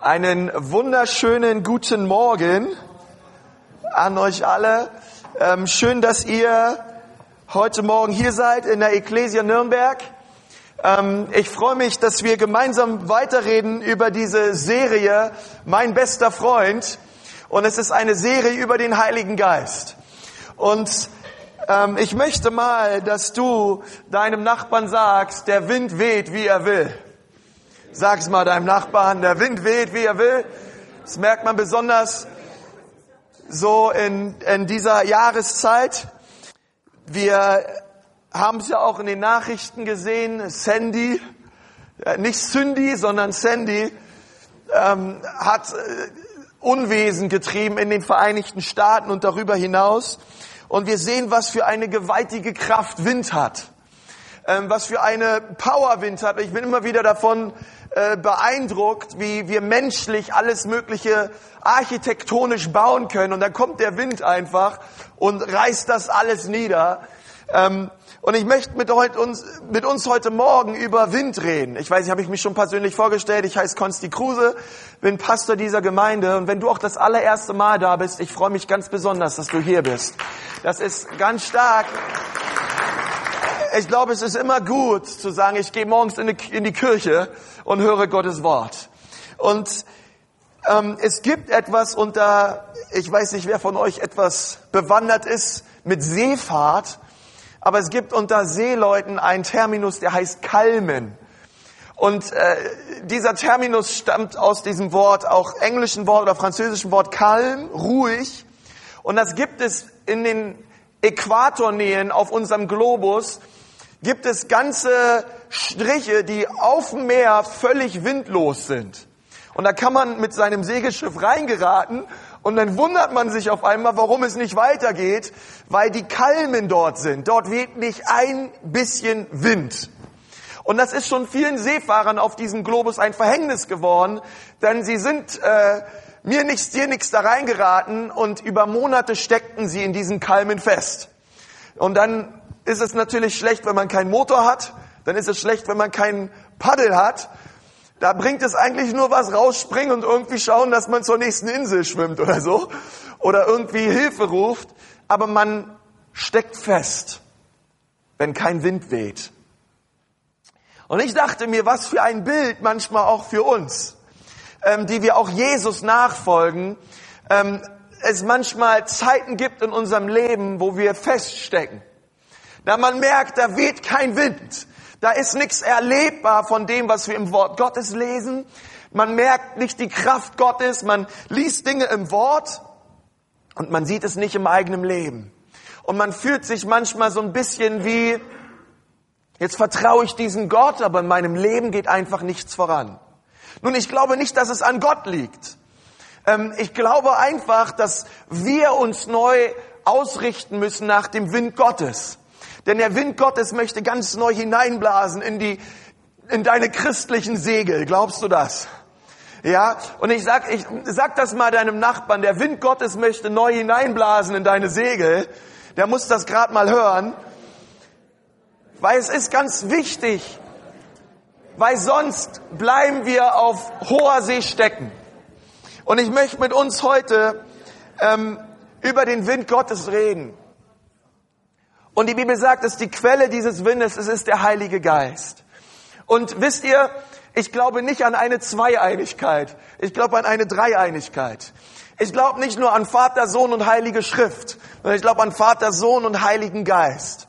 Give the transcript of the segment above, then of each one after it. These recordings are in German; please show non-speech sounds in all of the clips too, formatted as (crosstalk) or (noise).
Einen wunderschönen guten Morgen an euch alle. Ähm, schön, dass ihr heute Morgen hier seid in der Ecclesia Nürnberg. Ähm, ich freue mich, dass wir gemeinsam weiterreden über diese Serie Mein bester Freund. Und es ist eine Serie über den Heiligen Geist. Und ähm, ich möchte mal, dass du deinem Nachbarn sagst, der Wind weht, wie er will. Sag's mal deinem Nachbarn, der Wind weht, wie er will. Das merkt man besonders so in, in dieser Jahreszeit. Wir haben es ja auch in den Nachrichten gesehen, Sandy, äh, nicht Cindy, sondern Sandy, ähm, hat äh, Unwesen getrieben in den Vereinigten Staaten und darüber hinaus. Und wir sehen, was für eine gewaltige Kraft Wind hat. Ähm, was für eine Power Wind hat. Ich bin immer wieder davon äh, beeindruckt, wie wir menschlich alles Mögliche architektonisch bauen können. Und dann kommt der Wind einfach und reißt das alles nieder. Ähm, und ich möchte mit, uns, mit uns heute Morgen über Wind reden. Ich weiß, ich habe ich mich schon persönlich vorgestellt. Ich heiße Konsti Kruse, bin Pastor dieser Gemeinde. Und wenn du auch das allererste Mal da bist, ich freue mich ganz besonders, dass du hier bist. Das ist ganz stark ich glaube, es ist immer gut zu sagen, ich gehe morgens in die, in die Kirche und höre Gottes Wort. Und ähm, es gibt etwas unter, ich weiß nicht, wer von euch etwas bewandert ist mit Seefahrt, aber es gibt unter Seeleuten einen Terminus, der heißt Kalmen. Und äh, dieser Terminus stammt aus diesem Wort, auch englischen Wort oder französischen Wort calm, ruhig. Und das gibt es in den Äquatornähen auf unserem Globus gibt es ganze Striche, die auf dem Meer völlig windlos sind. Und da kann man mit seinem Segelschiff reingeraten und dann wundert man sich auf einmal, warum es nicht weitergeht, weil die Kalmen dort sind. Dort weht nicht ein bisschen Wind. Und das ist schon vielen Seefahrern auf diesem Globus ein Verhängnis geworden, denn sie sind äh, mir nichts, dir nichts da reingeraten und über Monate steckten sie in diesen Kalmen fest. Und dann ist es natürlich schlecht, wenn man keinen Motor hat. Dann ist es schlecht, wenn man keinen Paddel hat. Da bringt es eigentlich nur was rausspringen und irgendwie schauen, dass man zur nächsten Insel schwimmt oder so. Oder irgendwie Hilfe ruft. Aber man steckt fest, wenn kein Wind weht. Und ich dachte mir, was für ein Bild manchmal auch für uns, ähm, die wir auch Jesus nachfolgen, ähm, es manchmal Zeiten gibt in unserem Leben, wo wir feststecken. Na, man merkt, da weht kein Wind. Da ist nichts erlebbar von dem, was wir im Wort Gottes lesen. Man merkt nicht die Kraft Gottes. Man liest Dinge im Wort und man sieht es nicht im eigenen Leben. Und man fühlt sich manchmal so ein bisschen wie, jetzt vertraue ich diesem Gott, aber in meinem Leben geht einfach nichts voran. Nun, ich glaube nicht, dass es an Gott liegt. Ähm, ich glaube einfach, dass wir uns neu ausrichten müssen nach dem Wind Gottes. Denn der Wind Gottes möchte ganz neu hineinblasen in die, in deine christlichen Segel. Glaubst du das? Ja, und ich sag, ich sag das mal deinem Nachbarn, der Wind Gottes möchte neu hineinblasen in deine Segel. Der muss das gerade mal hören. Weil es ist ganz wichtig, weil sonst bleiben wir auf hoher See stecken. Und ich möchte mit uns heute ähm, über den Wind Gottes reden. Und die Bibel sagt, dass die Quelle dieses Windes, es ist der Heilige Geist. Und wisst ihr, ich glaube nicht an eine Zweieinigkeit. Ich glaube an eine Dreieinigkeit. Ich glaube nicht nur an Vater, Sohn und Heilige Schrift, sondern ich glaube an Vater, Sohn und Heiligen Geist.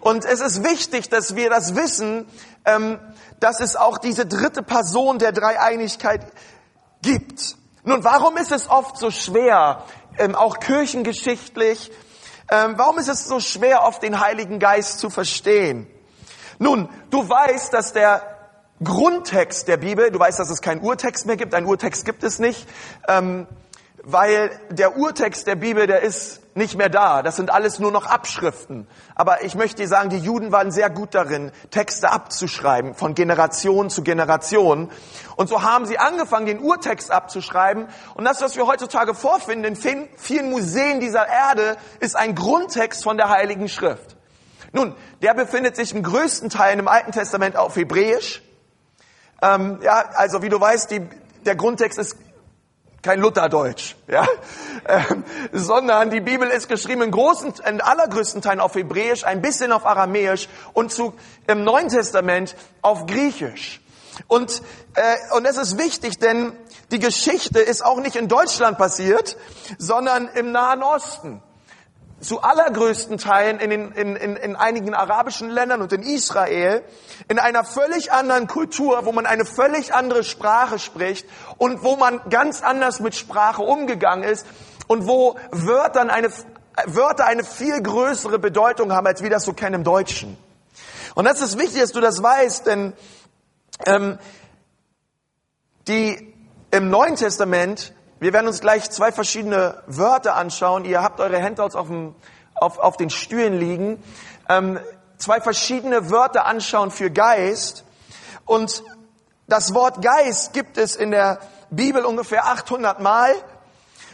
Und es ist wichtig, dass wir das wissen, ähm, dass es auch diese dritte Person der Dreieinigkeit gibt. Nun, warum ist es oft so schwer, ähm, auch kirchengeschichtlich, ähm, warum ist es so schwer, oft den Heiligen Geist zu verstehen? Nun, du weißt, dass der Grundtext der Bibel, du weißt, dass es keinen Urtext mehr gibt, einen Urtext gibt es nicht, ähm, weil der Urtext der Bibel, der ist nicht mehr da. Das sind alles nur noch Abschriften. Aber ich möchte dir sagen, die Juden waren sehr gut darin, Texte abzuschreiben, von Generation zu Generation. Und so haben sie angefangen, den Urtext abzuschreiben. Und das, was wir heutzutage vorfinden in vielen Museen dieser Erde, ist ein Grundtext von der Heiligen Schrift. Nun, der befindet sich im größten Teil im Alten Testament auf Hebräisch. Ähm, ja, also wie du weißt, die der Grundtext ist kein Lutherdeutsch, ja, ähm, sondern die Bibel ist geschrieben in großen, in allergrößten Teilen auf Hebräisch, ein bisschen auf Aramäisch und zu, im Neuen Testament auf Griechisch. Und, äh, und es ist wichtig, denn die Geschichte ist auch nicht in Deutschland passiert, sondern im Nahen Osten. Zu allergrößten Teilen in, den, in, in, in einigen arabischen Ländern und in Israel, in einer völlig anderen Kultur, wo man eine völlig andere Sprache spricht und wo man ganz anders mit Sprache umgegangen ist und wo Wörter eine, Wörter eine viel größere Bedeutung haben, als wir das so kennen im Deutschen. Und das ist wichtig, dass du das weißt, denn ähm, die im Neuen Testament, wir werden uns gleich zwei verschiedene Wörter anschauen. Ihr habt eure Handouts auf, dem, auf, auf den Stühlen liegen. Ähm, zwei verschiedene Wörter anschauen für Geist. Und das Wort Geist gibt es in der Bibel ungefähr 800 Mal.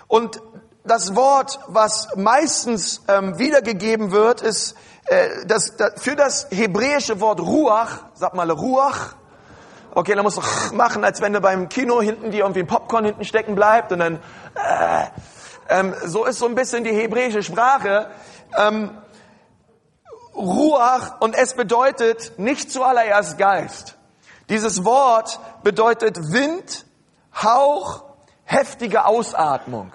Und das Wort, was meistens ähm, wiedergegeben wird, ist äh, das, das, für das hebräische Wort Ruach, sag mal Ruach, Okay, dann musst du machen, als wenn du beim Kino hinten dir irgendwie ein Popcorn hinten stecken bleibt und dann äh, ähm, so ist so ein bisschen die hebräische Sprache. Ähm, Ruach und es bedeutet nicht zuallererst Geist. Dieses Wort bedeutet Wind, Hauch, heftige Ausatmung.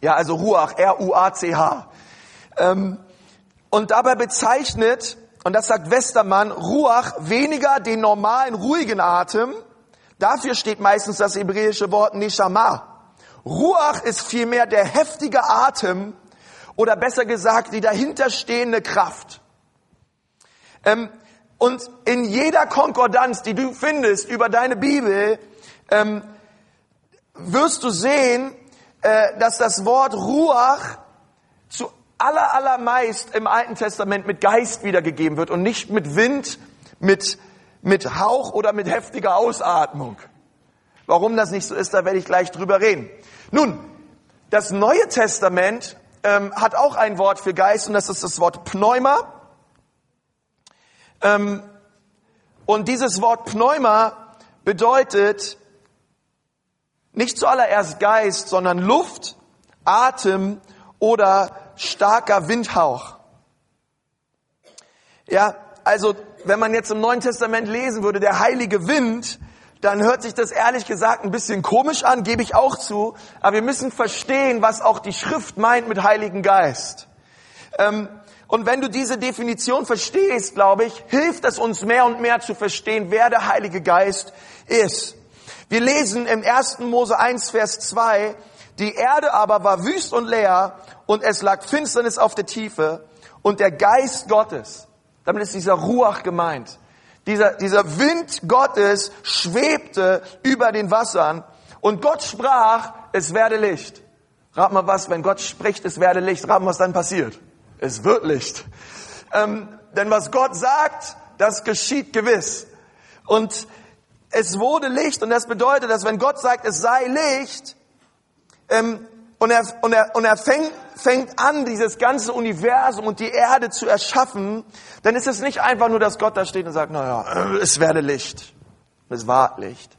Ja, also Ruach, R-U-A-C-H. Ähm, und dabei bezeichnet und das sagt Westermann, Ruach weniger den normalen ruhigen Atem. Dafür steht meistens das hebräische Wort Neshama. Ruach ist vielmehr der heftige Atem oder besser gesagt die dahinterstehende Kraft. Ähm, und in jeder Konkordanz, die du findest über deine Bibel, ähm, wirst du sehen, äh, dass das Wort Ruach zu aller, allermeist im Alten Testament mit Geist wiedergegeben wird und nicht mit Wind, mit, mit Hauch oder mit heftiger Ausatmung. Warum das nicht so ist, da werde ich gleich drüber reden. Nun, das Neue Testament ähm, hat auch ein Wort für Geist und das ist das Wort Pneuma. Ähm, und dieses Wort Pneuma bedeutet nicht zuallererst Geist, sondern Luft, Atem oder starker Windhauch. Ja, also wenn man jetzt im Neuen Testament lesen würde, der heilige Wind, dann hört sich das ehrlich gesagt ein bisschen komisch an, gebe ich auch zu. Aber wir müssen verstehen, was auch die Schrift meint mit Heiligen Geist. Ähm, und wenn du diese Definition verstehst, glaube ich, hilft es uns mehr und mehr zu verstehen, wer der Heilige Geist ist. Wir lesen im 1. Mose 1, Vers 2, die Erde aber war wüst und leer und es lag Finsternis auf der Tiefe und der Geist Gottes, damit ist dieser Ruach gemeint, dieser, dieser Wind Gottes schwebte über den Wassern und Gott sprach, es werde Licht. Rat mal was, wenn Gott spricht, es werde Licht, rat mal, was dann passiert. Es wird Licht. Ähm, denn was Gott sagt, das geschieht gewiss. Und es wurde Licht und das bedeutet, dass wenn Gott sagt, es sei Licht, ähm, und er, und er, und er fängt, fängt an, dieses ganze Universum und die Erde zu erschaffen, dann ist es nicht einfach nur, dass Gott da steht und sagt, naja, es werde Licht. Es war Licht.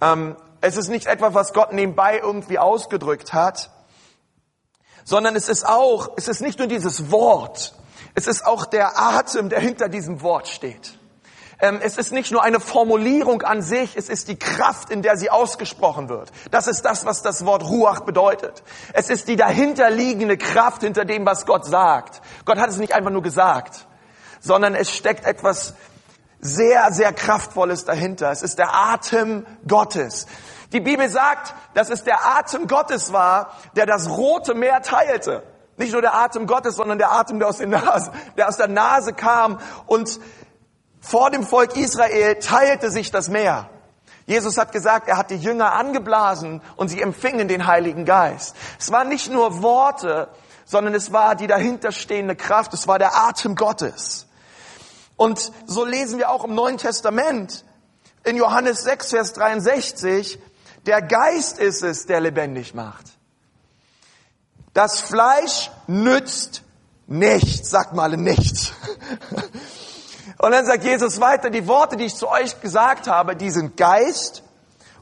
Ähm, es ist nicht etwas, was Gott nebenbei irgendwie ausgedrückt hat, sondern es ist auch, es ist nicht nur dieses Wort, es ist auch der Atem, der hinter diesem Wort steht. Ähm, es ist nicht nur eine Formulierung an sich, es ist die Kraft, in der sie ausgesprochen wird. Das ist das, was das Wort Ruach bedeutet. Es ist die dahinterliegende Kraft hinter dem, was Gott sagt. Gott hat es nicht einfach nur gesagt, sondern es steckt etwas sehr, sehr Kraftvolles dahinter. Es ist der Atem Gottes. Die Bibel sagt, dass es der Atem Gottes war, der das Rote Meer teilte. Nicht nur der Atem Gottes, sondern der Atem, der aus, der Nase, der aus der Nase kam und vor dem Volk Israel teilte sich das Meer. Jesus hat gesagt, er hat die Jünger angeblasen und sie empfingen den Heiligen Geist. Es waren nicht nur Worte, sondern es war die dahinterstehende Kraft, es war der Atem Gottes. Und so lesen wir auch im Neuen Testament in Johannes 6, Vers 63, der Geist ist es, der lebendig macht. Das Fleisch nützt nichts, sagt mal nichts. (laughs) Und dann sagt Jesus weiter, die Worte, die ich zu euch gesagt habe, die sind Geist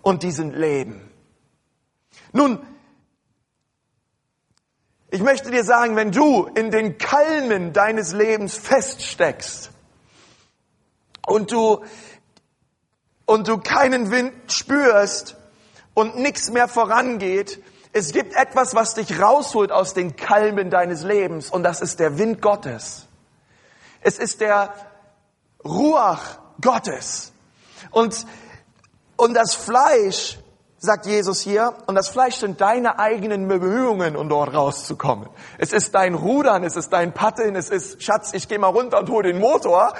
und die sind Leben. Nun, ich möchte dir sagen, wenn du in den Kalmen deines Lebens feststeckst und du, und du keinen Wind spürst und nichts mehr vorangeht, es gibt etwas, was dich rausholt aus den Kalmen deines Lebens und das ist der Wind Gottes. Es ist der Ruach Gottes. Und, und das Fleisch sagt Jesus hier, und das Fleisch sind deine eigenen Bemühungen, um dort rauszukommen. Es ist dein Rudern, es ist dein Patten, es ist, Schatz, ich gehe mal runter und hole den Motor.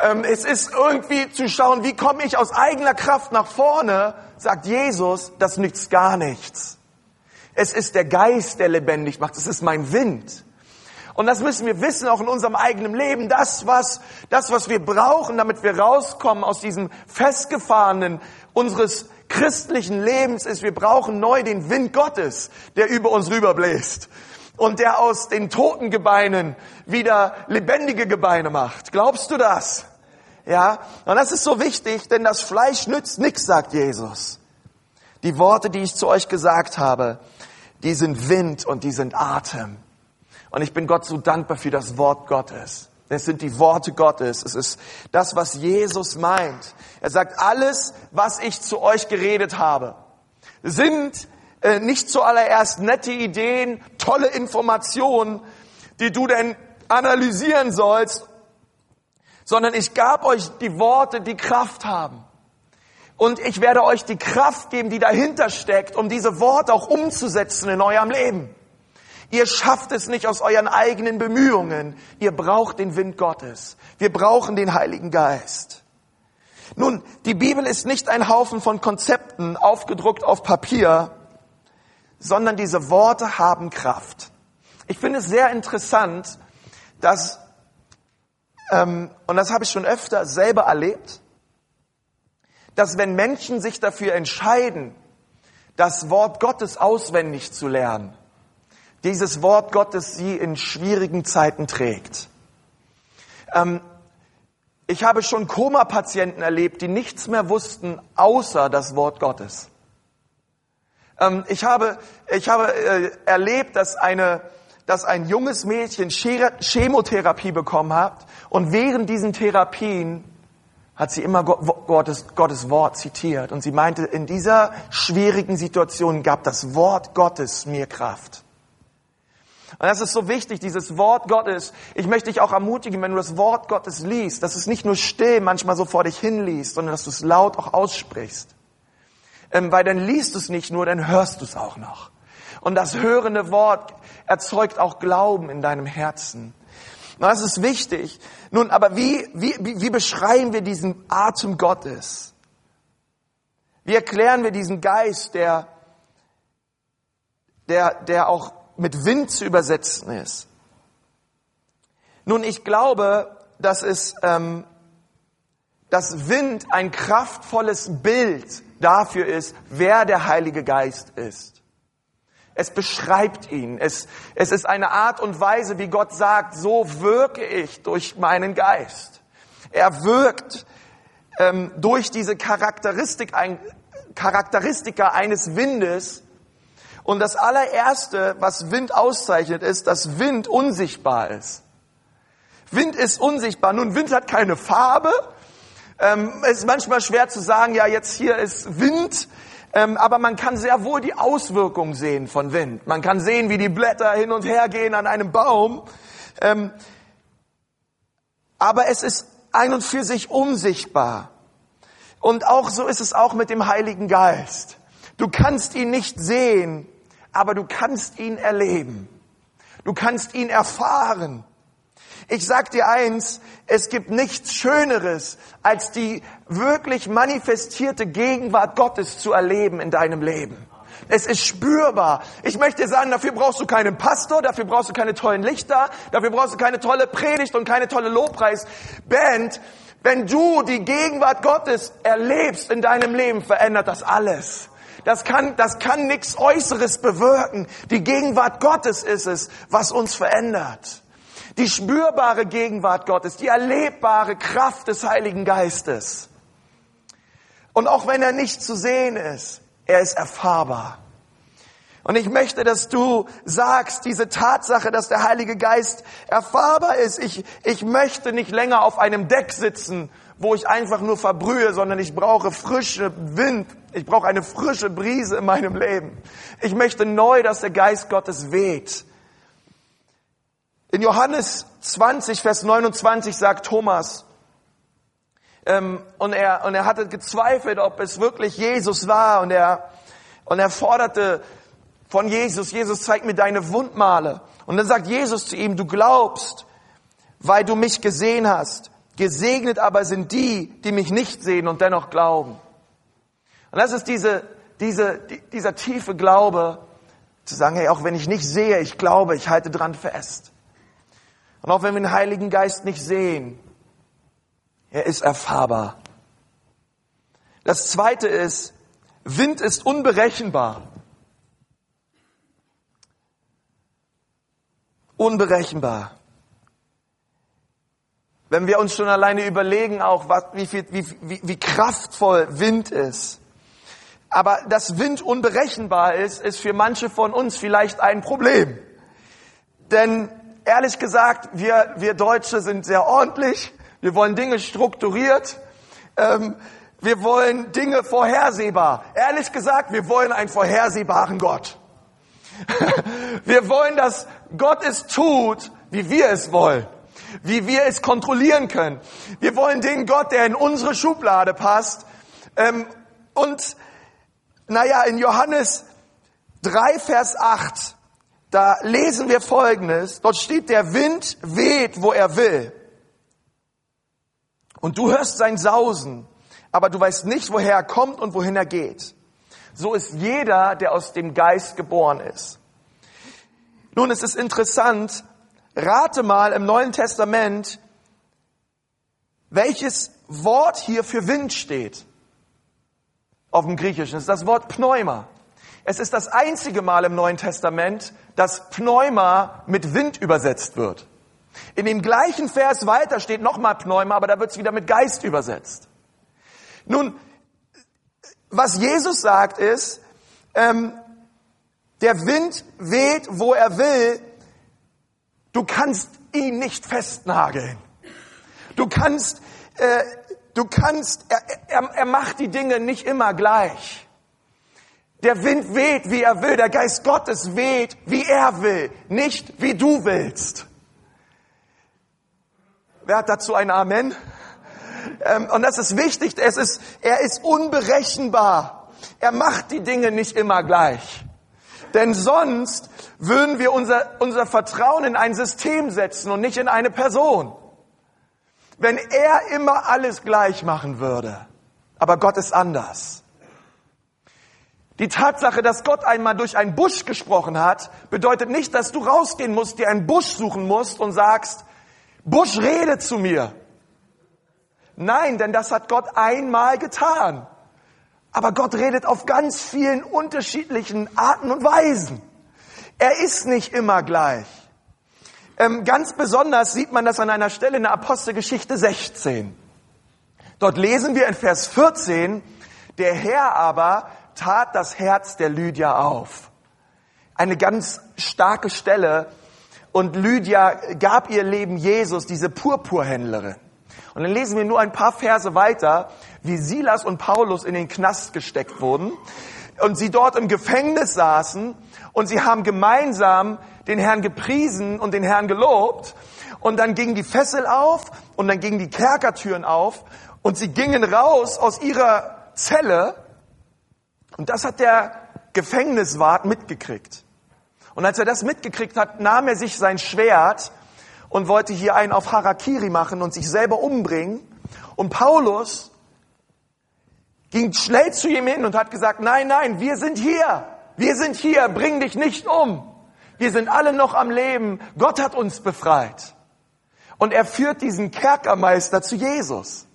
Ähm, es ist irgendwie zu schauen, wie komme ich aus eigener Kraft nach vorne, sagt Jesus, das nützt gar nichts. Es ist der Geist, der lebendig macht, es ist mein Wind. Und das müssen wir wissen, auch in unserem eigenen Leben. Das, was, das, was wir brauchen, damit wir rauskommen aus diesem festgefahrenen unseres christlichen Lebens ist, wir brauchen neu den Wind Gottes, der über uns rüberbläst und der aus den toten Gebeinen wieder lebendige Gebeine macht. Glaubst du das? Ja, und das ist so wichtig, denn das Fleisch nützt nichts, sagt Jesus. Die Worte, die ich zu euch gesagt habe, die sind Wind und die sind Atem. Und ich bin Gott so dankbar für das Wort Gottes. Es sind die Worte Gottes. Es ist das, was Jesus meint. Er sagt, alles, was ich zu euch geredet habe, sind äh, nicht zuallererst nette Ideen, tolle Informationen, die du denn analysieren sollst, sondern ich gab euch die Worte, die Kraft haben. Und ich werde euch die Kraft geben, die dahinter steckt, um diese Worte auch umzusetzen in eurem Leben. Ihr schafft es nicht aus euren eigenen Bemühungen. Ihr braucht den Wind Gottes. Wir brauchen den Heiligen Geist. Nun, die Bibel ist nicht ein Haufen von Konzepten aufgedruckt auf Papier, sondern diese Worte haben Kraft. Ich finde es sehr interessant, dass, ähm, und das habe ich schon öfter selber erlebt, dass wenn Menschen sich dafür entscheiden, das Wort Gottes auswendig zu lernen, dieses Wort Gottes sie in schwierigen Zeiten trägt. Ähm, ich habe schon Koma-Patienten erlebt, die nichts mehr wussten, außer das Wort Gottes. Ähm, ich habe, ich habe äh, erlebt, dass, eine, dass ein junges Mädchen Chemotherapie bekommen hat und während diesen Therapien hat sie immer Gottes, Gottes Wort zitiert. Und sie meinte, in dieser schwierigen Situation gab das Wort Gottes mir Kraft. Und das ist so wichtig, dieses Wort Gottes. Ich möchte dich auch ermutigen, wenn du das Wort Gottes liest, dass es nicht nur still manchmal so vor dich hinliest, sondern dass du es laut auch aussprichst. Ähm, weil dann liest du es nicht nur, dann hörst du es auch noch. Und das hörende Wort erzeugt auch Glauben in deinem Herzen. Und das ist wichtig. Nun, aber wie, wie, wie beschreiben wir diesen Atem Gottes? Wie erklären wir diesen Geist, der, der, der auch mit Wind zu übersetzen ist. Nun, ich glaube, dass es, ähm, dass Wind ein kraftvolles Bild dafür ist, wer der Heilige Geist ist. Es beschreibt ihn. Es, es ist eine Art und Weise, wie Gott sagt, so wirke ich durch meinen Geist. Er wirkt ähm, durch diese Charakteristik, ein, Charakteristika eines Windes und das allererste, was Wind auszeichnet, ist, dass Wind unsichtbar ist. Wind ist unsichtbar. Nun, Wind hat keine Farbe. Ähm, es ist manchmal schwer zu sagen, ja, jetzt hier ist Wind. Ähm, aber man kann sehr wohl die Auswirkungen sehen von Wind. Man kann sehen, wie die Blätter hin und her gehen an einem Baum. Ähm, aber es ist ein und für sich unsichtbar. Und auch so ist es auch mit dem Heiligen Geist. Du kannst ihn nicht sehen, aber du kannst ihn erleben. Du kannst ihn erfahren. Ich sag dir eins, es gibt nichts Schöneres, als die wirklich manifestierte Gegenwart Gottes zu erleben in deinem Leben. Es ist spürbar. Ich möchte sagen, dafür brauchst du keinen Pastor, dafür brauchst du keine tollen Lichter, dafür brauchst du keine tolle Predigt und keine tolle Lobpreisband. Wenn du die Gegenwart Gottes erlebst in deinem Leben, verändert das alles. Das kann, das kann nichts Äußeres bewirken. Die Gegenwart Gottes ist es, was uns verändert. Die spürbare Gegenwart Gottes, die erlebbare Kraft des Heiligen Geistes. Und auch wenn er nicht zu sehen ist, er ist erfahrbar. Und ich möchte, dass du sagst, diese Tatsache, dass der Heilige Geist erfahrbar ist. Ich, ich möchte nicht länger auf einem Deck sitzen, wo ich einfach nur verbrühe, sondern ich brauche frische Wind. Ich brauche eine frische Brise in meinem Leben. Ich möchte neu, dass der Geist Gottes weht. In Johannes 20, Vers 29 sagt Thomas, ähm, und er, und er hatte gezweifelt, ob es wirklich Jesus war, und er, und er forderte von Jesus, Jesus, zeig mir deine Wundmale. Und dann sagt Jesus zu ihm, du glaubst, weil du mich gesehen hast. Gesegnet aber sind die, die mich nicht sehen und dennoch glauben. Und das ist diese, diese, dieser tiefe Glaube, zu sagen, hey, auch wenn ich nicht sehe, ich glaube, ich halte dran fest. Und auch wenn wir den Heiligen Geist nicht sehen, er ist erfahrbar. Das zweite ist, Wind ist unberechenbar. Unberechenbar. Wenn wir uns schon alleine überlegen, auch was, wie, viel, wie, wie, wie kraftvoll Wind ist. Aber dass Wind unberechenbar ist, ist für manche von uns vielleicht ein Problem. Denn ehrlich gesagt, wir, wir Deutsche sind sehr ordentlich. Wir wollen Dinge strukturiert. Ähm, wir wollen Dinge vorhersehbar. Ehrlich gesagt, wir wollen einen vorhersehbaren Gott. (laughs) Wir wollen, dass Gott es tut, wie wir es wollen, wie wir es kontrollieren können. Wir wollen den Gott, der in unsere Schublade passt. Ähm, und naja, in Johannes 3, Vers 8, da lesen wir Folgendes. Dort steht, der Wind weht, wo er will. Und du hörst sein Sausen, aber du weißt nicht, woher er kommt und wohin er geht. So ist jeder, der aus dem Geist geboren ist. Nun, es ist interessant, rate mal im Neuen Testament, welches Wort hier für Wind steht. Auf dem Griechischen. Ist das Wort Pneuma. Es ist das einzige Mal im Neuen Testament, dass Pneuma mit Wind übersetzt wird. In dem gleichen Vers weiter steht nochmal Pneuma, aber da wird es wieder mit Geist übersetzt. Nun, was Jesus sagt ist, ähm, der Wind weht, wo er will. Du kannst ihn nicht festnageln. Du kannst, äh, du kannst, er, er, er macht die Dinge nicht immer gleich. Der Wind weht, wie er will. Der Geist Gottes weht, wie er will, nicht wie du willst. Wer hat dazu ein Amen? Ähm, und das ist wichtig. Es ist, er ist unberechenbar. Er macht die Dinge nicht immer gleich. Denn sonst würden wir unser, unser Vertrauen in ein System setzen und nicht in eine Person. Wenn er immer alles gleich machen würde. Aber Gott ist anders. Die Tatsache, dass Gott einmal durch einen Busch gesprochen hat, bedeutet nicht, dass du rausgehen musst, dir einen Busch suchen musst und sagst, Busch, rede zu mir. Nein, denn das hat Gott einmal getan. Aber Gott redet auf ganz vielen unterschiedlichen Arten und Weisen. Er ist nicht immer gleich. Ähm, ganz besonders sieht man das an einer Stelle in der Apostelgeschichte 16. Dort lesen wir in Vers 14, der Herr aber tat das Herz der Lydia auf. Eine ganz starke Stelle. Und Lydia gab ihr Leben Jesus, diese Purpurhändlerin. Und dann lesen wir nur ein paar Verse weiter, wie Silas und Paulus in den Knast gesteckt wurden und sie dort im Gefängnis saßen und sie haben gemeinsam den Herrn gepriesen und den Herrn gelobt und dann gingen die Fessel auf und dann gingen die Kerkertüren auf und sie gingen raus aus ihrer Zelle und das hat der Gefängniswart mitgekriegt. Und als er das mitgekriegt hat, nahm er sich sein Schwert und wollte hier einen auf Harakiri machen und sich selber umbringen. Und Paulus ging schnell zu ihm hin und hat gesagt, nein, nein, wir sind hier. Wir sind hier, bring dich nicht um. Wir sind alle noch am Leben. Gott hat uns befreit. Und er führt diesen Kerkermeister zu Jesus.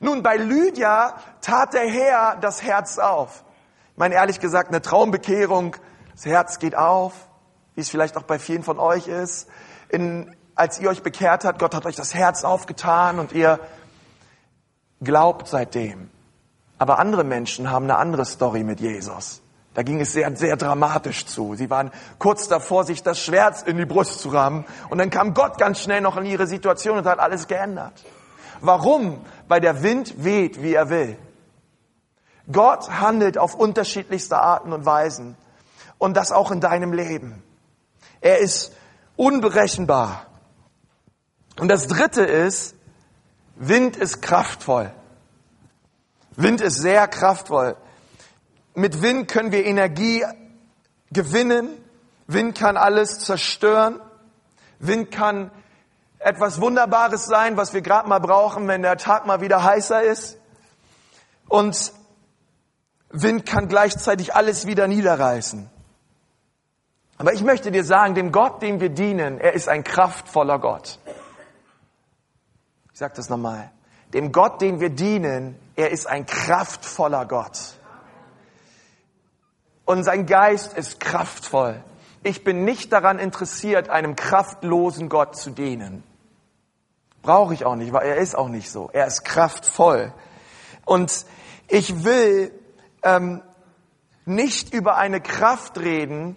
Nun, bei Lydia tat der Herr das Herz auf. Ich meine, ehrlich gesagt, eine Traumbekehrung, das Herz geht auf, wie es vielleicht auch bei vielen von euch ist in, als ihr euch bekehrt habt, Gott hat euch das Herz aufgetan und ihr glaubt seitdem. Aber andere Menschen haben eine andere Story mit Jesus. Da ging es sehr, sehr dramatisch zu. Sie waren kurz davor, sich das Schwert in die Brust zu rammen. Und dann kam Gott ganz schnell noch in ihre Situation und hat alles geändert. Warum? Weil der Wind weht, wie er will. Gott handelt auf unterschiedlichste Arten und Weisen. Und das auch in deinem Leben. Er ist unberechenbar. Und das dritte ist, Wind ist kraftvoll. Wind ist sehr kraftvoll. Mit Wind können wir Energie gewinnen. Wind kann alles zerstören. Wind kann etwas Wunderbares sein, was wir gerade mal brauchen, wenn der Tag mal wieder heißer ist. Und Wind kann gleichzeitig alles wieder niederreißen. Aber ich möchte dir sagen, dem Gott, dem wir dienen, er ist ein kraftvoller Gott. Ich sage das nochmal. Dem Gott, dem wir dienen, er ist ein kraftvoller Gott und sein Geist ist kraftvoll. Ich bin nicht daran interessiert, einem kraftlosen Gott zu dienen. Brauche ich auch nicht, weil er ist auch nicht so. Er ist kraftvoll. Und ich will ähm, nicht über eine Kraft reden,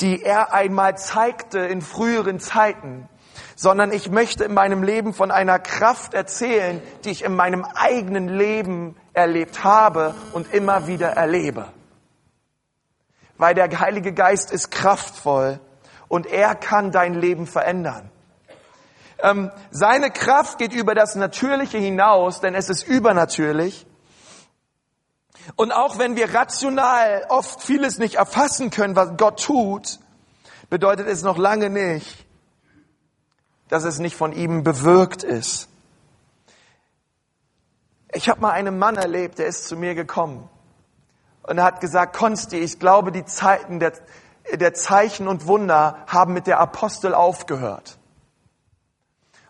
die er einmal zeigte in früheren Zeiten, sondern ich möchte in meinem Leben von einer Kraft erzählen, die ich in meinem eigenen Leben erlebt habe und immer wieder erlebe weil der Heilige Geist ist kraftvoll und er kann dein Leben verändern. Ähm, seine Kraft geht über das Natürliche hinaus, denn es ist übernatürlich. Und auch wenn wir rational oft vieles nicht erfassen können, was Gott tut, bedeutet es noch lange nicht, dass es nicht von ihm bewirkt ist. Ich habe mal einen Mann erlebt, der ist zu mir gekommen und er hat gesagt, Konsti, ich glaube, die Zeiten der, der Zeichen und Wunder haben mit der Apostel aufgehört.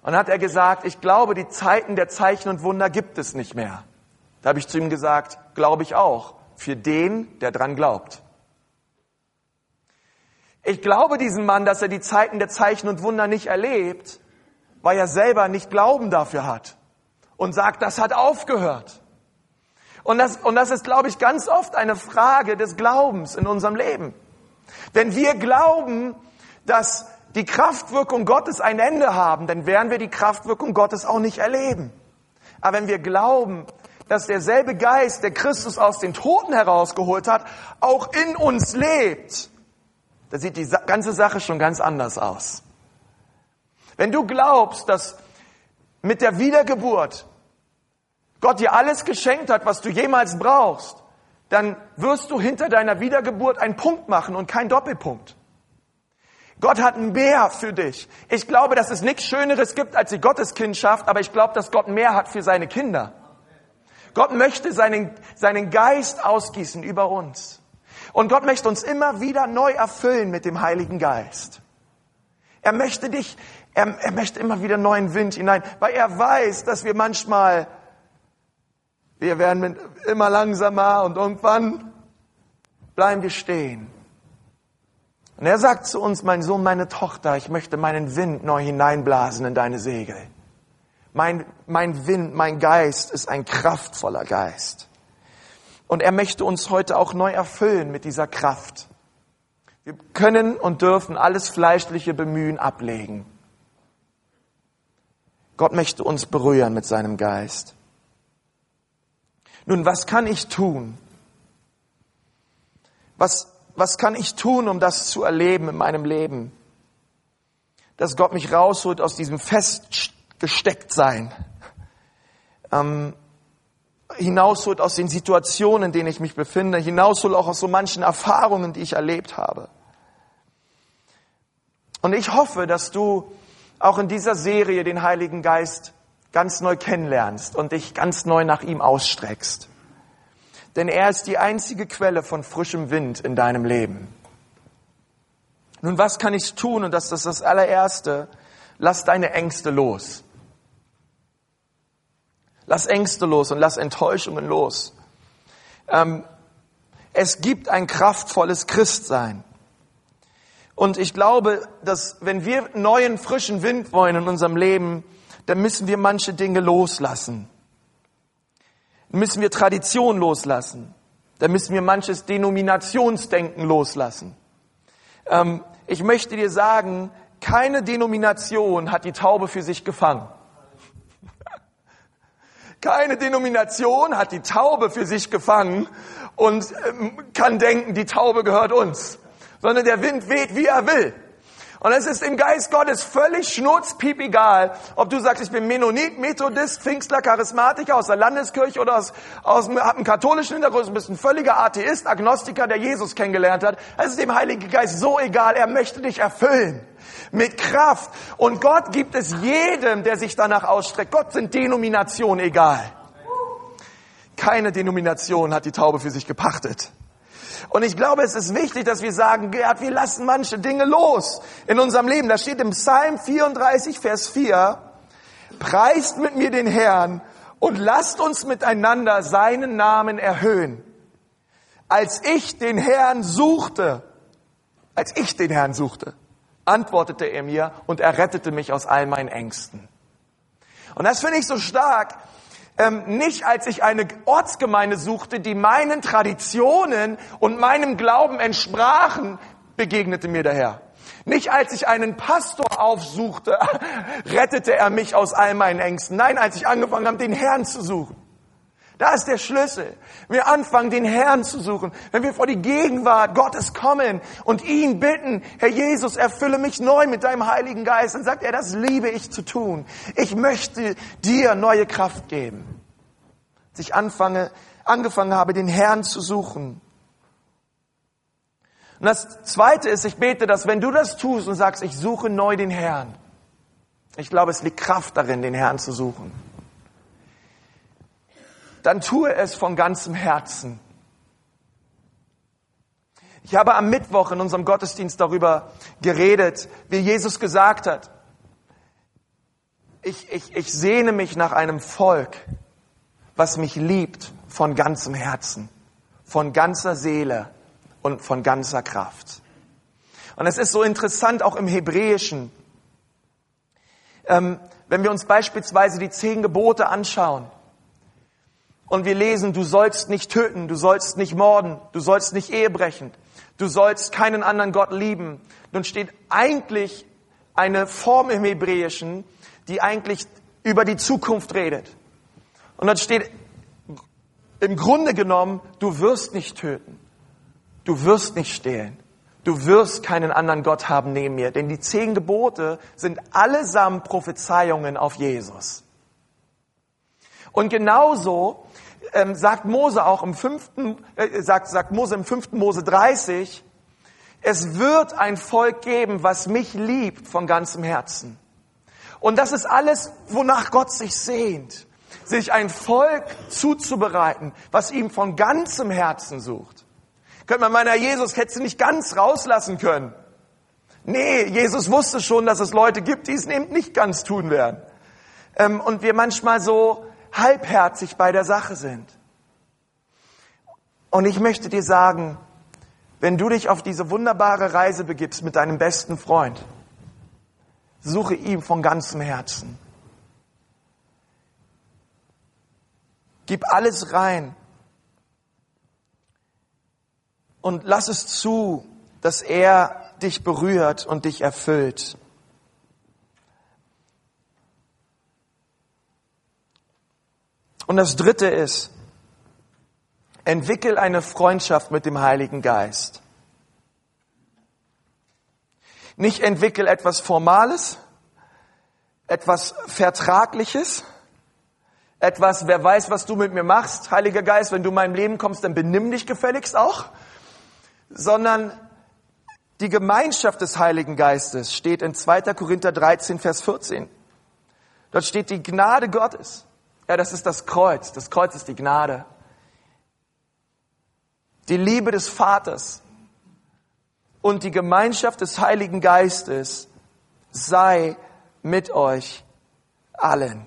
Und hat er gesagt, ich glaube, die Zeiten der Zeichen und Wunder gibt es nicht mehr. Da habe ich zu ihm gesagt, glaube ich auch, für den, der dran glaubt. Ich glaube diesem Mann, dass er die Zeiten der Zeichen und Wunder nicht erlebt, weil er selber nicht Glauben dafür hat und sagt, das hat aufgehört. Und das, und das ist, glaube ich, ganz oft eine Frage des Glaubens in unserem Leben. Wenn wir glauben, dass die Kraftwirkung Gottes ein Ende haben, dann werden wir die Kraftwirkung Gottes auch nicht erleben. Aber wenn wir glauben, dass derselbe Geist, der Christus aus den Toten herausgeholt hat, auch in uns lebt, dann sieht die ganze Sache schon ganz anders aus. Wenn du glaubst, dass mit der Wiedergeburt Gott dir alles geschenkt hat, was du jemals brauchst, dann wirst du hinter deiner Wiedergeburt einen Punkt machen und keinen Doppelpunkt. Gott hat mehr für dich. Ich glaube, dass es nichts Schöneres gibt als die Gotteskindschaft, aber ich glaube, dass Gott mehr hat für seine Kinder. Gott möchte seinen, seinen Geist ausgießen über uns. Und Gott möchte uns immer wieder neu erfüllen mit dem Heiligen Geist. Er möchte dich, er, er möchte immer wieder neuen Wind hinein, weil er weiß, dass wir manchmal wir werden immer langsamer und irgendwann bleiben wir stehen. Und er sagt zu uns, mein Sohn, meine Tochter, ich möchte meinen Wind neu hineinblasen in deine Segel. Mein, mein Wind, mein Geist ist ein kraftvoller Geist. Und er möchte uns heute auch neu erfüllen mit dieser Kraft. Wir können und dürfen alles fleischliche Bemühen ablegen. Gott möchte uns berühren mit seinem Geist. Nun, was kann ich tun? Was, was kann ich tun, um das zu erleben in meinem Leben? Dass Gott mich rausholt aus diesem Festgestecktsein, ähm, hinausholt aus den Situationen, in denen ich mich befinde, hinausholt auch aus so manchen Erfahrungen, die ich erlebt habe. Und ich hoffe, dass du auch in dieser Serie den Heiligen Geist ganz neu kennenlernst und dich ganz neu nach ihm ausstreckst. Denn er ist die einzige Quelle von frischem Wind in deinem Leben. Nun, was kann ich tun? Und das ist das allererste. Lass deine Ängste los. Lass Ängste los und lass Enttäuschungen los. Ähm, es gibt ein kraftvolles Christsein. Und ich glaube, dass wenn wir neuen, frischen Wind wollen in unserem Leben, dann müssen wir manche Dinge loslassen. müssen wir Tradition loslassen. Da müssen wir manches Denominationsdenken loslassen. Ähm, ich möchte dir sagen, keine Denomination hat die Taube für sich gefangen. Keine Denomination hat die Taube für sich gefangen und ähm, kann denken, die Taube gehört uns, sondern der Wind weht, wie er will. Und es ist im Geist Gottes völlig schnurzpiep egal, ob du sagst, ich bin Mennonit, Methodist, Pfingstler, Charismatiker aus der Landeskirche oder aus, aus einem katholischen Hintergrund, du bist ein völliger Atheist, Agnostiker, der Jesus kennengelernt hat. Es ist dem Heiligen Geist so egal, er möchte dich erfüllen mit Kraft. Und Gott gibt es jedem, der sich danach ausstreckt. Gott sind Denominationen egal. Keine Denomination hat die Taube für sich gepachtet. Und ich glaube, es ist wichtig, dass wir sagen, Gerd, wir lassen manche Dinge los in unserem Leben. Da steht im Psalm 34, Vers 4, preist mit mir den Herrn und lasst uns miteinander seinen Namen erhöhen. Als ich den Herrn suchte, als ich den Herrn suchte, antwortete er mir und er rettete mich aus all meinen Ängsten. Und das finde ich so stark, ähm, nicht als ich eine Ortsgemeinde suchte, die meinen Traditionen und meinem Glauben entsprachen, begegnete mir der Herr. Nicht als ich einen Pastor aufsuchte, (laughs) rettete er mich aus all meinen Ängsten. Nein, als ich angefangen habe, den Herrn zu suchen. Da ist der Schlüssel. Wir anfangen, den Herrn zu suchen. Wenn wir vor die Gegenwart Gottes kommen und ihn bitten, Herr Jesus, erfülle mich neu mit deinem Heiligen Geist, dann sagt er, das liebe ich zu tun. Ich möchte dir neue Kraft geben. Als ich anfange, angefangen habe, den Herrn zu suchen. Und das zweite ist, ich bete, dass wenn du das tust und sagst, ich suche neu den Herrn, ich glaube, es liegt Kraft darin, den Herrn zu suchen dann tue es von ganzem Herzen. Ich habe am Mittwoch in unserem Gottesdienst darüber geredet, wie Jesus gesagt hat, ich, ich, ich sehne mich nach einem Volk, was mich liebt von ganzem Herzen, von ganzer Seele und von ganzer Kraft. Und es ist so interessant auch im Hebräischen, ähm, wenn wir uns beispielsweise die zehn Gebote anschauen, und wir lesen, du sollst nicht töten, du sollst nicht morden, du sollst nicht Ehe brechen, du sollst keinen anderen Gott lieben. Nun steht eigentlich eine Form im Hebräischen, die eigentlich über die Zukunft redet. Und dann steht im Grunde genommen, du wirst nicht töten, du wirst nicht stehlen, du wirst keinen anderen Gott haben neben mir. Denn die zehn Gebote sind allesamt Prophezeiungen auf Jesus. Und genauso ähm, sagt Mose auch im fünften, äh, sagt, sagt Mose im fünften Mose 30, es wird ein Volk geben, was mich liebt von ganzem Herzen. Und das ist alles, wonach Gott sich sehnt. Sich ein Volk zuzubereiten, was ihm von ganzem Herzen sucht. Könnte man meinen, Herr Jesus, hättest du nicht ganz rauslassen können. Nee, Jesus wusste schon, dass es Leute gibt, die es eben nicht ganz tun werden. Ähm, und wir manchmal so halbherzig bei der Sache sind. Und ich möchte dir sagen, wenn du dich auf diese wunderbare Reise begibst mit deinem besten Freund, suche ihm von ganzem Herzen. Gib alles rein und lass es zu, dass er dich berührt und dich erfüllt. Und das Dritte ist, entwickel eine Freundschaft mit dem Heiligen Geist. Nicht entwickel etwas Formales, etwas Vertragliches, etwas, wer weiß, was du mit mir machst, Heiliger Geist, wenn du in mein Leben kommst, dann benimm dich gefälligst auch, sondern die Gemeinschaft des Heiligen Geistes steht in 2. Korinther 13, Vers 14. Dort steht die Gnade Gottes. Ja, das ist das Kreuz. Das Kreuz ist die Gnade. Die Liebe des Vaters und die Gemeinschaft des Heiligen Geistes sei mit euch allen.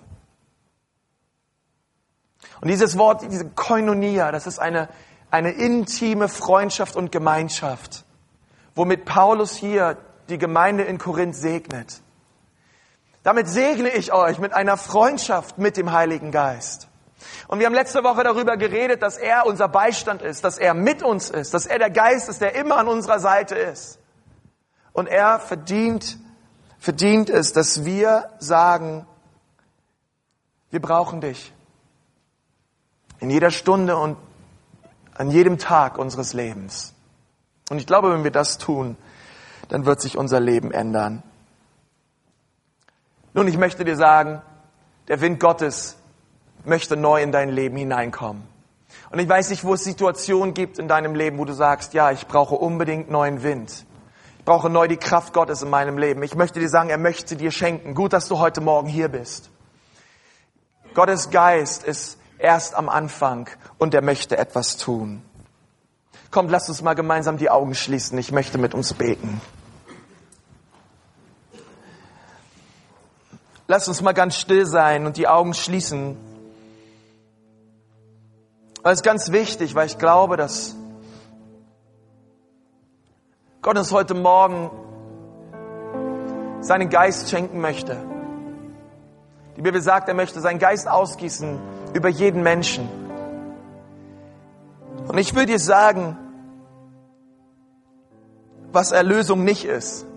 Und dieses Wort, diese Koinonia, das ist eine, eine intime Freundschaft und Gemeinschaft, womit Paulus hier die Gemeinde in Korinth segnet. Damit segne ich euch mit einer Freundschaft mit dem Heiligen Geist. Und wir haben letzte Woche darüber geredet, dass er unser Beistand ist, dass er mit uns ist, dass er der Geist ist, der immer an unserer Seite ist. Und er verdient, verdient es, dass wir sagen, wir brauchen dich. In jeder Stunde und an jedem Tag unseres Lebens. Und ich glaube, wenn wir das tun, dann wird sich unser Leben ändern. Nun, ich möchte dir sagen, der Wind Gottes möchte neu in dein Leben hineinkommen. Und ich weiß nicht, wo es Situationen gibt in deinem Leben, wo du sagst, ja, ich brauche unbedingt neuen Wind. Ich brauche neu die Kraft Gottes in meinem Leben. Ich möchte dir sagen, er möchte dir schenken. Gut, dass du heute Morgen hier bist. Gottes Geist ist erst am Anfang und er möchte etwas tun. Kommt, lasst uns mal gemeinsam die Augen schließen. Ich möchte mit uns beten. Lasst uns mal ganz still sein und die Augen schließen. Das ist ganz wichtig, weil ich glaube, dass Gott uns heute Morgen seinen Geist schenken möchte. Die Bibel sagt, er möchte seinen Geist ausgießen über jeden Menschen. Und ich will dir sagen, was Erlösung nicht ist.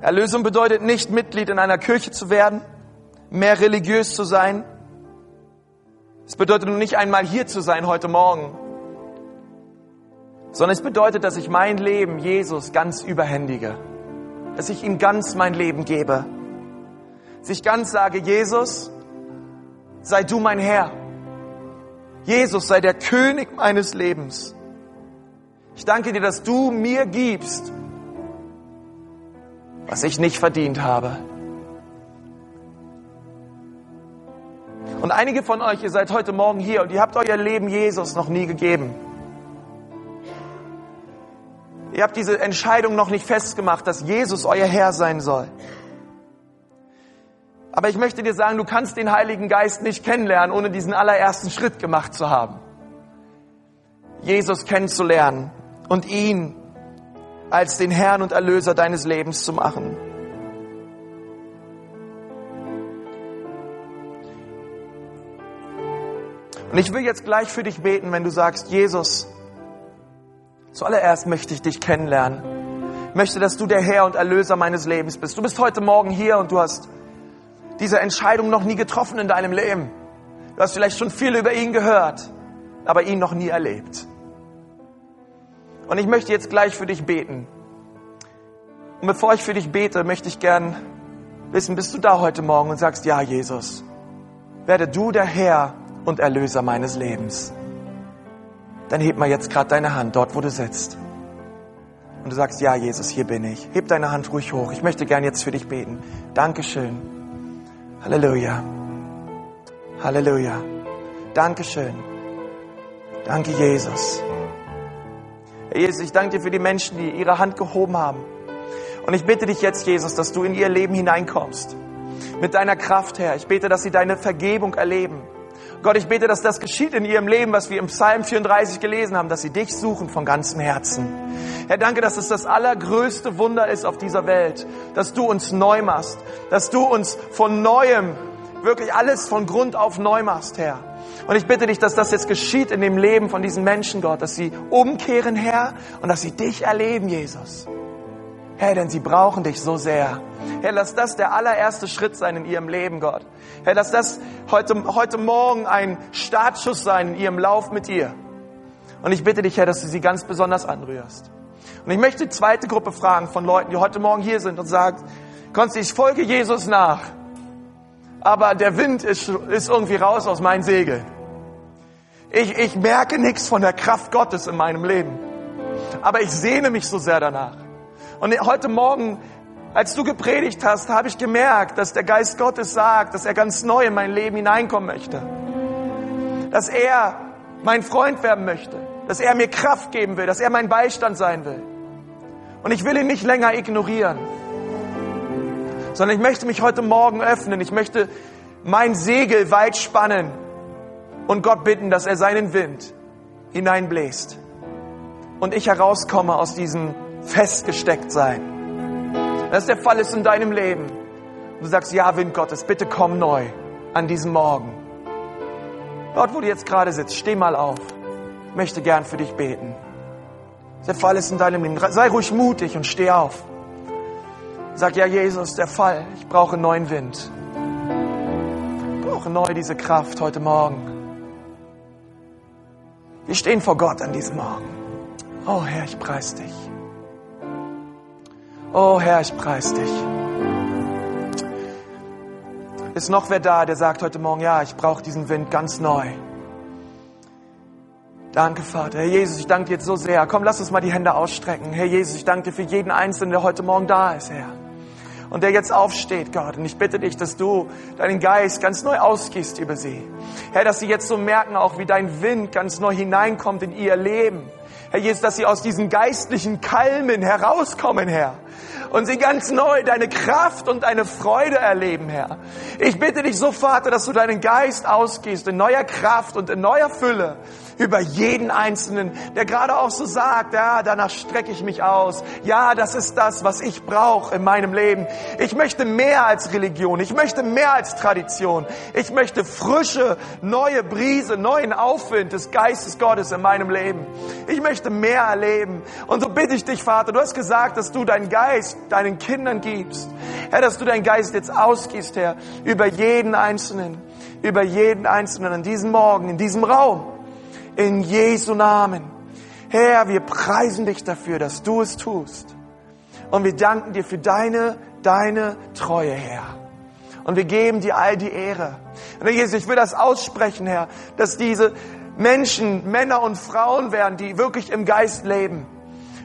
Erlösung bedeutet nicht, Mitglied in einer Kirche zu werden, mehr religiös zu sein. Es bedeutet nur nicht einmal hier zu sein heute Morgen, sondern es bedeutet, dass ich mein Leben Jesus ganz überhändige, dass ich ihm ganz mein Leben gebe, dass ich ganz sage, Jesus, sei du mein Herr. Jesus, sei der König meines Lebens. Ich danke dir, dass du mir gibst, was ich nicht verdient habe. Und einige von euch, ihr seid heute Morgen hier und ihr habt euer Leben Jesus noch nie gegeben. Ihr habt diese Entscheidung noch nicht festgemacht, dass Jesus euer Herr sein soll. Aber ich möchte dir sagen, du kannst den Heiligen Geist nicht kennenlernen, ohne diesen allerersten Schritt gemacht zu haben. Jesus kennenzulernen und ihn als den Herrn und Erlöser deines Lebens zu machen. Und ich will jetzt gleich für dich beten, wenn du sagst, Jesus, zuallererst möchte ich dich kennenlernen. Ich möchte, dass du der Herr und Erlöser meines Lebens bist. Du bist heute Morgen hier und du hast diese Entscheidung noch nie getroffen in deinem Leben. Du hast vielleicht schon viel über ihn gehört, aber ihn noch nie erlebt. Und ich möchte jetzt gleich für dich beten. Und bevor ich für dich bete, möchte ich gern wissen, bist du da heute Morgen und sagst, ja, Jesus, werde du der Herr und Erlöser meines Lebens. Dann heb mal jetzt gerade deine Hand dort, wo du sitzt. Und du sagst, ja, Jesus, hier bin ich. Heb deine Hand ruhig hoch. Ich möchte gern jetzt für dich beten. Dankeschön. Halleluja. Halleluja. Dankeschön. Danke, Jesus. Herr Jesus, ich danke dir für die Menschen, die ihre Hand gehoben haben. Und ich bitte dich jetzt, Jesus, dass du in ihr Leben hineinkommst. Mit deiner Kraft, Herr. Ich bete, dass sie deine Vergebung erleben. Gott, ich bete, dass das geschieht in ihrem Leben, was wir im Psalm 34 gelesen haben, dass sie dich suchen von ganzem Herzen. Herr, danke, dass es das allergrößte Wunder ist auf dieser Welt, dass du uns neu machst, dass du uns von neuem wirklich alles von Grund auf neu machst, Herr. Und ich bitte dich, dass das jetzt geschieht in dem Leben von diesen Menschen, Gott, dass sie umkehren, Herr, und dass sie dich erleben, Jesus. Herr, denn sie brauchen dich so sehr. Herr, lass das der allererste Schritt sein in ihrem Leben, Gott. Herr, lass das heute, heute Morgen ein Startschuss sein in ihrem Lauf mit dir. Und ich bitte dich, Herr, dass du sie ganz besonders anrührst. Und ich möchte die zweite Gruppe fragen von Leuten, die heute Morgen hier sind und sagen, Konsti, ich folge Jesus nach, aber der Wind ist, ist irgendwie raus aus meinen Segeln. Ich, ich merke nichts von der Kraft Gottes in meinem Leben. Aber ich sehne mich so sehr danach. Und heute Morgen, als du gepredigt hast, habe ich gemerkt, dass der Geist Gottes sagt, dass er ganz neu in mein Leben hineinkommen möchte. Dass er mein Freund werden möchte. Dass er mir Kraft geben will. Dass er mein Beistand sein will. Und ich will ihn nicht länger ignorieren. Sondern ich möchte mich heute Morgen öffnen. Ich möchte mein Segel weit spannen und Gott bitten, dass er seinen Wind hineinbläst und ich herauskomme aus diesem Festgestecktsein. Dass der Fall ist in deinem Leben. Du sagst, ja, Wind Gottes, bitte komm neu an diesem Morgen. Dort, wo du jetzt gerade sitzt, steh mal auf. Ich möchte gern für dich beten. Der Fall ist in deinem Leben. Sei ruhig mutig und steh auf. Sag, ja, Jesus, der Fall. Ich brauche neuen Wind. Ich brauche neu diese Kraft heute Morgen. Wir stehen vor Gott an diesem Morgen. Oh Herr, ich preis dich. Oh Herr, ich preis dich. Ist noch wer da, der sagt heute Morgen, ja, ich brauche diesen Wind ganz neu. Danke, Vater. Herr Jesus, ich danke dir jetzt so sehr. Komm, lass uns mal die Hände ausstrecken. Herr Jesus, ich danke dir für jeden Einzelnen, der heute Morgen da ist, Herr. Und der jetzt aufsteht, Gott. Und ich bitte dich, dass du deinen Geist ganz neu ausgießt über sie. Herr, dass sie jetzt so merken auch, wie dein Wind ganz neu hineinkommt in ihr Leben. Herr Jesus, dass sie aus diesen geistlichen Kalmen herauskommen, Herr und sie ganz neu deine Kraft und deine Freude erleben, Herr. Ich bitte dich so, Vater, dass du deinen Geist ausgehst in neuer Kraft und in neuer Fülle über jeden Einzelnen, der gerade auch so sagt, ja, danach strecke ich mich aus. Ja, das ist das, was ich brauche in meinem Leben. Ich möchte mehr als Religion. Ich möchte mehr als Tradition. Ich möchte frische, neue Brise, neuen Aufwind des Geistes Gottes in meinem Leben. Ich möchte mehr erleben. Und so bitte ich dich, Vater, du hast gesagt, dass du deinen Geist deinen Kindern gibst. Herr, dass du deinen Geist jetzt ausgießt, Herr, über jeden Einzelnen, über jeden Einzelnen an diesem Morgen, in diesem Raum in Jesu Namen. Herr, wir preisen dich dafür, dass du es tust. Und wir danken dir für deine, deine Treue, Herr. Und wir geben dir all die Ehre. Und Jesus, ich will das aussprechen, Herr, dass diese Menschen, Männer und Frauen werden, die wirklich im Geist leben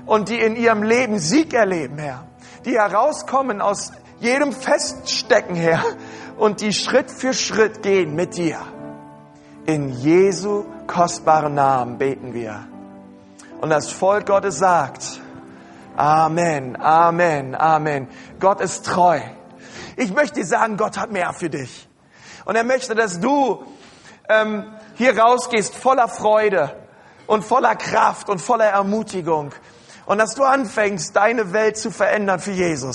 und die in ihrem Leben Sieg erleben, Herr. Die herauskommen aus jedem Feststecken, Herr, und die Schritt für Schritt gehen mit dir. In Jesu kostbaren Namen beten wir. Und das Volk Gottes sagt, Amen, Amen, Amen. Gott ist treu. Ich möchte dir sagen, Gott hat mehr für dich. Und er möchte, dass du ähm, hier rausgehst voller Freude und voller Kraft und voller Ermutigung. Und dass du anfängst, deine Welt zu verändern für Jesus.